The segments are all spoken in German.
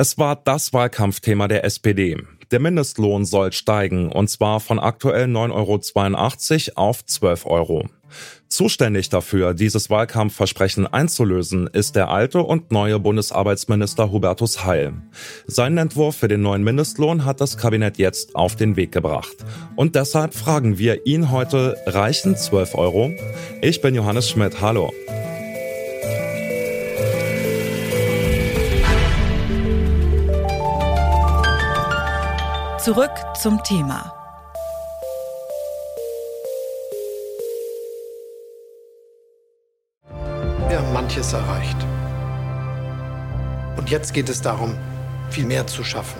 Es war das Wahlkampfthema der SPD. Der Mindestlohn soll steigen, und zwar von aktuell 9,82 Euro auf 12 Euro. Zuständig dafür, dieses Wahlkampfversprechen einzulösen, ist der alte und neue Bundesarbeitsminister Hubertus Heil. Seinen Entwurf für den neuen Mindestlohn hat das Kabinett jetzt auf den Weg gebracht. Und deshalb fragen wir ihn heute, reichen 12 Euro? Ich bin Johannes Schmidt, hallo. Zurück zum Thema. Wir haben manches erreicht. Und jetzt geht es darum, viel mehr zu schaffen.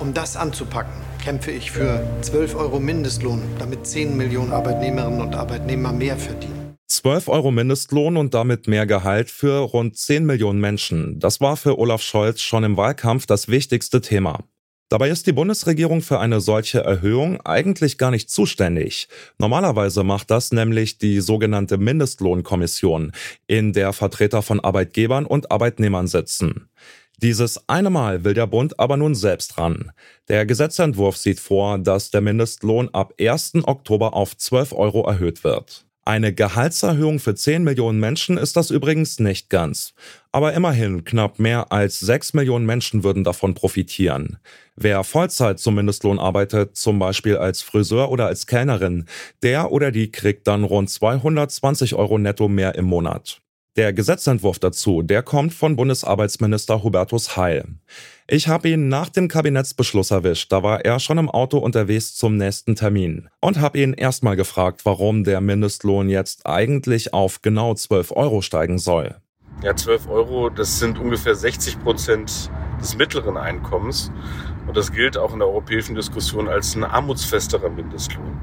Um das anzupacken, kämpfe ich für 12 Euro Mindestlohn, damit 10 Millionen Arbeitnehmerinnen und Arbeitnehmer mehr verdienen. 12 Euro Mindestlohn und damit mehr Gehalt für rund 10 Millionen Menschen. Das war für Olaf Scholz schon im Wahlkampf das wichtigste Thema. Dabei ist die Bundesregierung für eine solche Erhöhung eigentlich gar nicht zuständig. Normalerweise macht das nämlich die sogenannte Mindestlohnkommission, in der Vertreter von Arbeitgebern und Arbeitnehmern sitzen. Dieses eine Mal will der Bund aber nun selbst ran. Der Gesetzentwurf sieht vor, dass der Mindestlohn ab 1. Oktober auf 12 Euro erhöht wird. Eine Gehaltserhöhung für 10 Millionen Menschen ist das übrigens nicht ganz. Aber immerhin, knapp mehr als 6 Millionen Menschen würden davon profitieren. Wer Vollzeit zum Mindestlohn arbeitet, zum Beispiel als Friseur oder als Kellnerin, der oder die kriegt dann rund 220 Euro netto mehr im Monat. Der Gesetzentwurf dazu, der kommt von Bundesarbeitsminister Hubertus Heil. Ich habe ihn nach dem Kabinettsbeschluss erwischt, da war er schon im Auto unterwegs zum nächsten Termin und habe ihn erstmal gefragt, warum der Mindestlohn jetzt eigentlich auf genau 12 Euro steigen soll. Ja, 12 Euro, das sind ungefähr 60 Prozent des mittleren Einkommens. Und das gilt auch in der europäischen Diskussion als ein armutsfesterer Mindestlohn.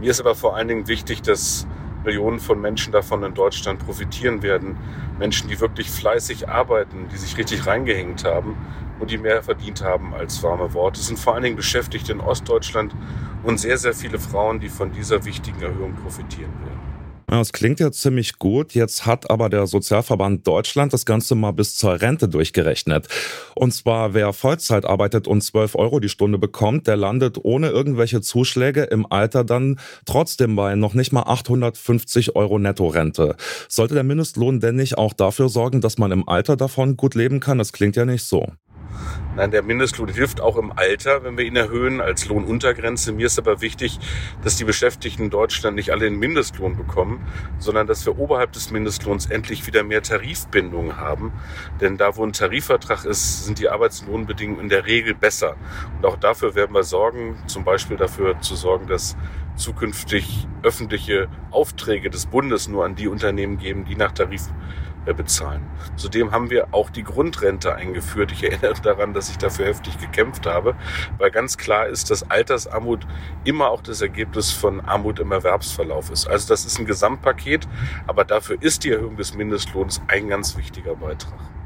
Mir ist aber vor allen Dingen wichtig, dass Millionen von Menschen davon in Deutschland profitieren werden. Menschen, die wirklich fleißig arbeiten, die sich richtig reingehängt haben und die mehr verdient haben als warme Worte. Es sind vor allen Dingen Beschäftigte in Ostdeutschland und sehr, sehr viele Frauen, die von dieser wichtigen Erhöhung profitieren werden. Ja, das klingt ja ziemlich gut. Jetzt hat aber der Sozialverband Deutschland das Ganze mal bis zur Rente durchgerechnet. Und zwar, wer Vollzeit arbeitet und 12 Euro die Stunde bekommt, der landet ohne irgendwelche Zuschläge im Alter dann trotzdem bei noch nicht mal 850 Euro Nettorente. Sollte der Mindestlohn denn nicht auch dafür sorgen, dass man im Alter davon gut leben kann? Das klingt ja nicht so. Nein, der Mindestlohn hilft auch im Alter, wenn wir ihn erhöhen, als Lohnuntergrenze. Mir ist aber wichtig, dass die Beschäftigten in Deutschland nicht alle den Mindestlohn bekommen, sondern dass wir oberhalb des Mindestlohns endlich wieder mehr Tarifbindungen haben. Denn da, wo ein Tarifvertrag ist, sind die Arbeitslohnbedingungen in der Regel besser. Und auch dafür werden wir sorgen, zum Beispiel dafür zu sorgen, dass zukünftig öffentliche Aufträge des Bundes nur an die Unternehmen geben, die nach Tarif bezahlen. Zudem haben wir auch die Grundrente eingeführt. Ich erinnere daran, dass ich dafür heftig gekämpft habe, weil ganz klar ist, dass Altersarmut immer auch das Ergebnis von Armut im Erwerbsverlauf ist. Also das ist ein Gesamtpaket, aber dafür ist die Erhöhung des Mindestlohns ein ganz wichtiger Beitrag.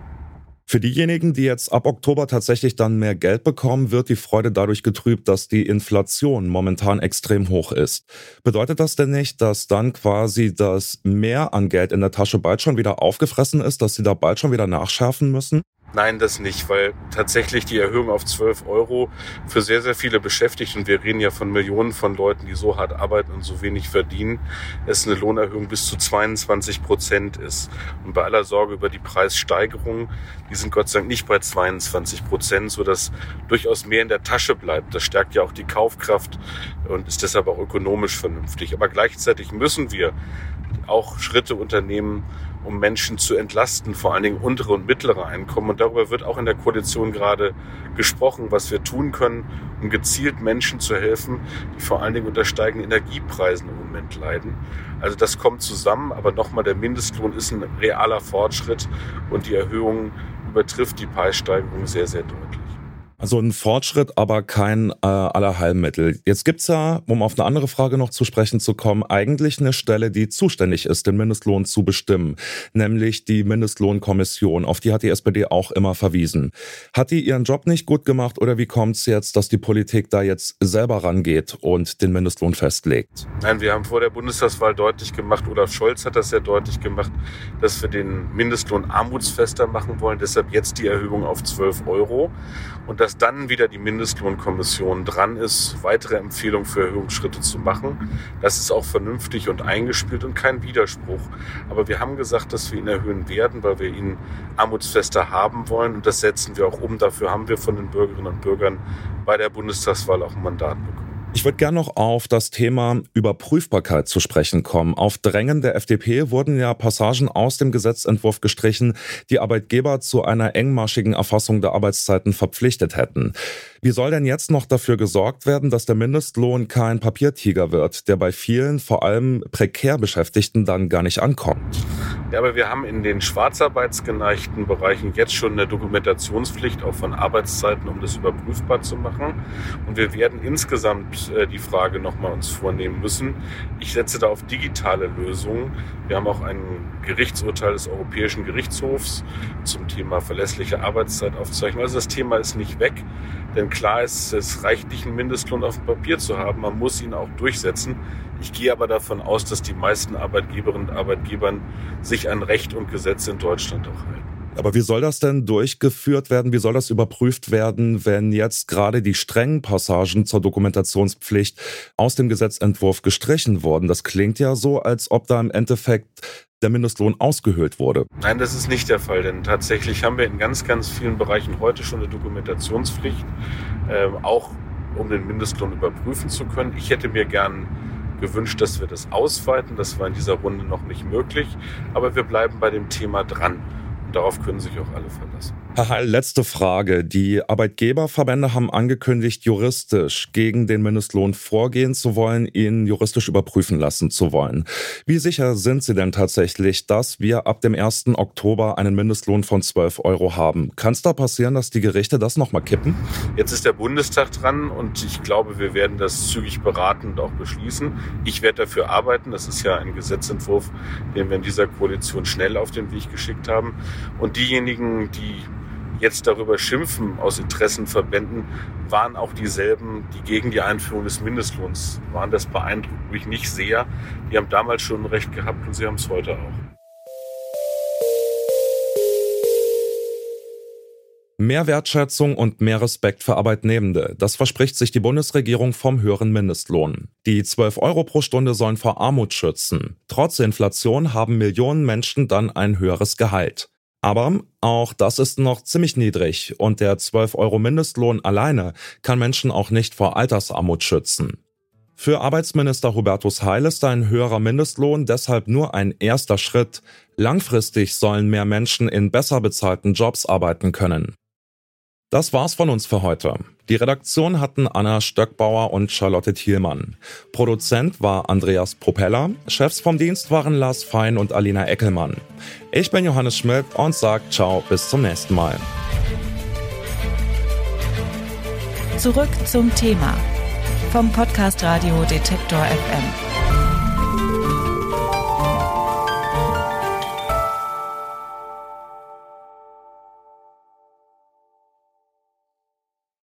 Für diejenigen, die jetzt ab Oktober tatsächlich dann mehr Geld bekommen, wird die Freude dadurch getrübt, dass die Inflation momentan extrem hoch ist. Bedeutet das denn nicht, dass dann quasi das Mehr an Geld in der Tasche bald schon wieder aufgefressen ist, dass sie da bald schon wieder nachschärfen müssen? Nein, das nicht, weil tatsächlich die Erhöhung auf 12 Euro für sehr, sehr viele Beschäftigte, und wir reden ja von Millionen von Leuten, die so hart arbeiten und so wenig verdienen, es eine Lohnerhöhung bis zu 22 Prozent ist. Und bei aller Sorge über die Preissteigerung, die sind Gott sei Dank nicht bei 22 Prozent, sodass durchaus mehr in der Tasche bleibt. Das stärkt ja auch die Kaufkraft und ist deshalb auch ökonomisch vernünftig. Aber gleichzeitig müssen wir auch Schritte unternehmen, um Menschen zu entlasten, vor allen Dingen untere und mittlere Einkommen. Und darüber wird auch in der Koalition gerade gesprochen, was wir tun können, um gezielt Menschen zu helfen, die vor allen Dingen unter steigenden Energiepreisen im Moment leiden. Also das kommt zusammen, aber nochmal, der Mindestlohn ist ein realer Fortschritt und die Erhöhung übertrifft die Preissteigerung sehr, sehr deutlich. Also ein Fortschritt, aber kein äh, Allerheilmittel. Jetzt gibt's ja, um auf eine andere Frage noch zu sprechen zu kommen, eigentlich eine Stelle, die zuständig ist, den Mindestlohn zu bestimmen, nämlich die Mindestlohnkommission. Auf die hat die SPD auch immer verwiesen. Hat die ihren Job nicht gut gemacht oder wie kommt's jetzt, dass die Politik da jetzt selber rangeht und den Mindestlohn festlegt? Nein, wir haben vor der Bundestagswahl deutlich gemacht, Olaf Scholz hat das sehr deutlich gemacht, dass wir den Mindestlohn armutsfester machen wollen. Deshalb jetzt die Erhöhung auf 12 Euro und dass dann wieder die Mindestlohnkommission dran ist, weitere Empfehlungen für Erhöhungsschritte zu machen. Das ist auch vernünftig und eingespielt und kein Widerspruch. Aber wir haben gesagt, dass wir ihn erhöhen werden, weil wir ihn armutsfester haben wollen und das setzen wir auch um. Dafür haben wir von den Bürgerinnen und Bürgern bei der Bundestagswahl auch ein Mandat bekommen. Ich würde gerne noch auf das Thema Überprüfbarkeit zu sprechen kommen. Auf Drängen der FDP wurden ja Passagen aus dem Gesetzentwurf gestrichen, die Arbeitgeber zu einer engmaschigen Erfassung der Arbeitszeiten verpflichtet hätten. Wie soll denn jetzt noch dafür gesorgt werden, dass der Mindestlohn kein Papiertiger wird, der bei vielen, vor allem prekär Beschäftigten, dann gar nicht ankommt? Ja, aber wir haben in den schwarzarbeitsgeneigten Bereichen jetzt schon eine Dokumentationspflicht auch von Arbeitszeiten, um das überprüfbar zu machen. Und wir werden insgesamt äh, die Frage nochmal uns vornehmen müssen. Ich setze da auf digitale Lösungen. Wir haben auch ein Gerichtsurteil des Europäischen Gerichtshofs zum Thema verlässliche Arbeitszeitaufzeichnung. Also das Thema ist nicht weg. Denn klar ist, es reicht nicht, einen Mindestlohn auf dem Papier zu haben. Man muss ihn auch durchsetzen. Ich gehe aber davon aus, dass die meisten Arbeitgeberinnen und Arbeitgebern sich an Recht und Gesetz in Deutschland auch halten. Aber wie soll das denn durchgeführt werden? Wie soll das überprüft werden, wenn jetzt gerade die strengen Passagen zur Dokumentationspflicht aus dem Gesetzentwurf gestrichen wurden? Das klingt ja so, als ob da im Endeffekt der Mindestlohn ausgehöhlt wurde. Nein, das ist nicht der Fall, denn tatsächlich haben wir in ganz, ganz vielen Bereichen heute schon eine Dokumentationspflicht, äh, auch um den Mindestlohn überprüfen zu können. Ich hätte mir gern gewünscht, dass wir das ausweiten. Das war in dieser Runde noch nicht möglich, aber wir bleiben bei dem Thema dran. Darauf können sich auch alle verlassen. Herr Heil, letzte Frage. Die Arbeitgeberverbände haben angekündigt, juristisch gegen den Mindestlohn vorgehen zu wollen, ihn juristisch überprüfen lassen zu wollen. Wie sicher sind Sie denn tatsächlich, dass wir ab dem 1. Oktober einen Mindestlohn von 12 Euro haben? Kann es da passieren, dass die Gerichte das nochmal kippen? Jetzt ist der Bundestag dran und ich glaube, wir werden das zügig beraten und auch beschließen. Ich werde dafür arbeiten. Das ist ja ein Gesetzentwurf, den wir in dieser Koalition schnell auf den Weg geschickt haben. Und diejenigen, die jetzt darüber schimpfen aus Interessenverbänden, waren auch dieselben, die gegen die Einführung des Mindestlohns waren. Das beeindruckt mich nicht sehr. Die haben damals schon recht gehabt und sie haben es heute auch. Mehr Wertschätzung und mehr Respekt für Arbeitnehmende. Das verspricht sich die Bundesregierung vom höheren Mindestlohn. Die 12 Euro pro Stunde sollen vor Armut schützen. Trotz Inflation haben Millionen Menschen dann ein höheres Gehalt. Aber auch das ist noch ziemlich niedrig und der 12 Euro Mindestlohn alleine kann Menschen auch nicht vor Altersarmut schützen. Für Arbeitsminister Hubertus Heil ist ein höherer Mindestlohn deshalb nur ein erster Schritt. Langfristig sollen mehr Menschen in besser bezahlten Jobs arbeiten können. Das war's von uns für heute. Die Redaktion hatten Anna Stöckbauer und Charlotte Thielmann. Produzent war Andreas Propeller. Chefs vom Dienst waren Lars Fein und Alina Eckelmann. Ich bin Johannes Schmidt und sag ciao bis zum nächsten Mal. Zurück zum Thema vom Podcast Radio Detektor FM.